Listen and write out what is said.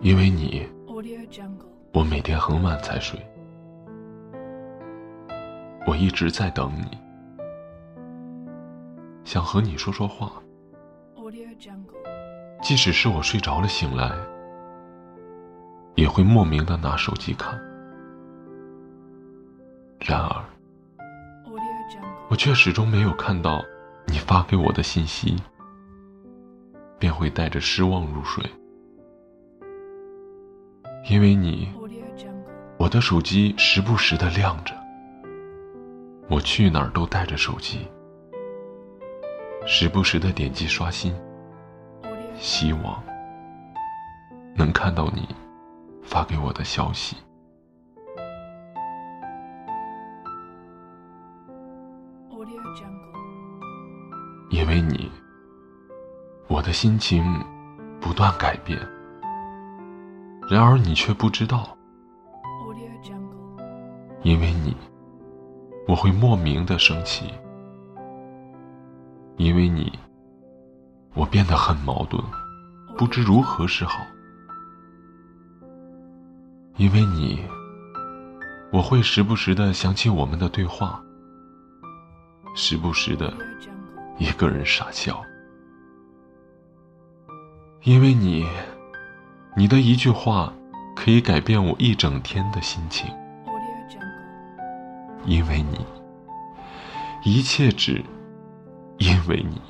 因为你，我每天很晚才睡。我一直在等你，想和你说说话。即使是我睡着了醒来，也会莫名的拿手机看。然而，我却始终没有看到你发给我的信息，便会带着失望入睡。因为你，我的手机时不时的亮着，我去哪儿都带着手机，时不时的点击刷新，希望能看到你发给我的消息。因为你，我的心情不断改变。然而你却不知道，因为你，我会莫名的生气。因为你，我变得很矛盾，不知如何是好。因为你，我会时不时的想起我们的对话，时不时的一个人傻笑。因为你，你的一句话可以改变我一整天的心情。因为你。一切只因为你。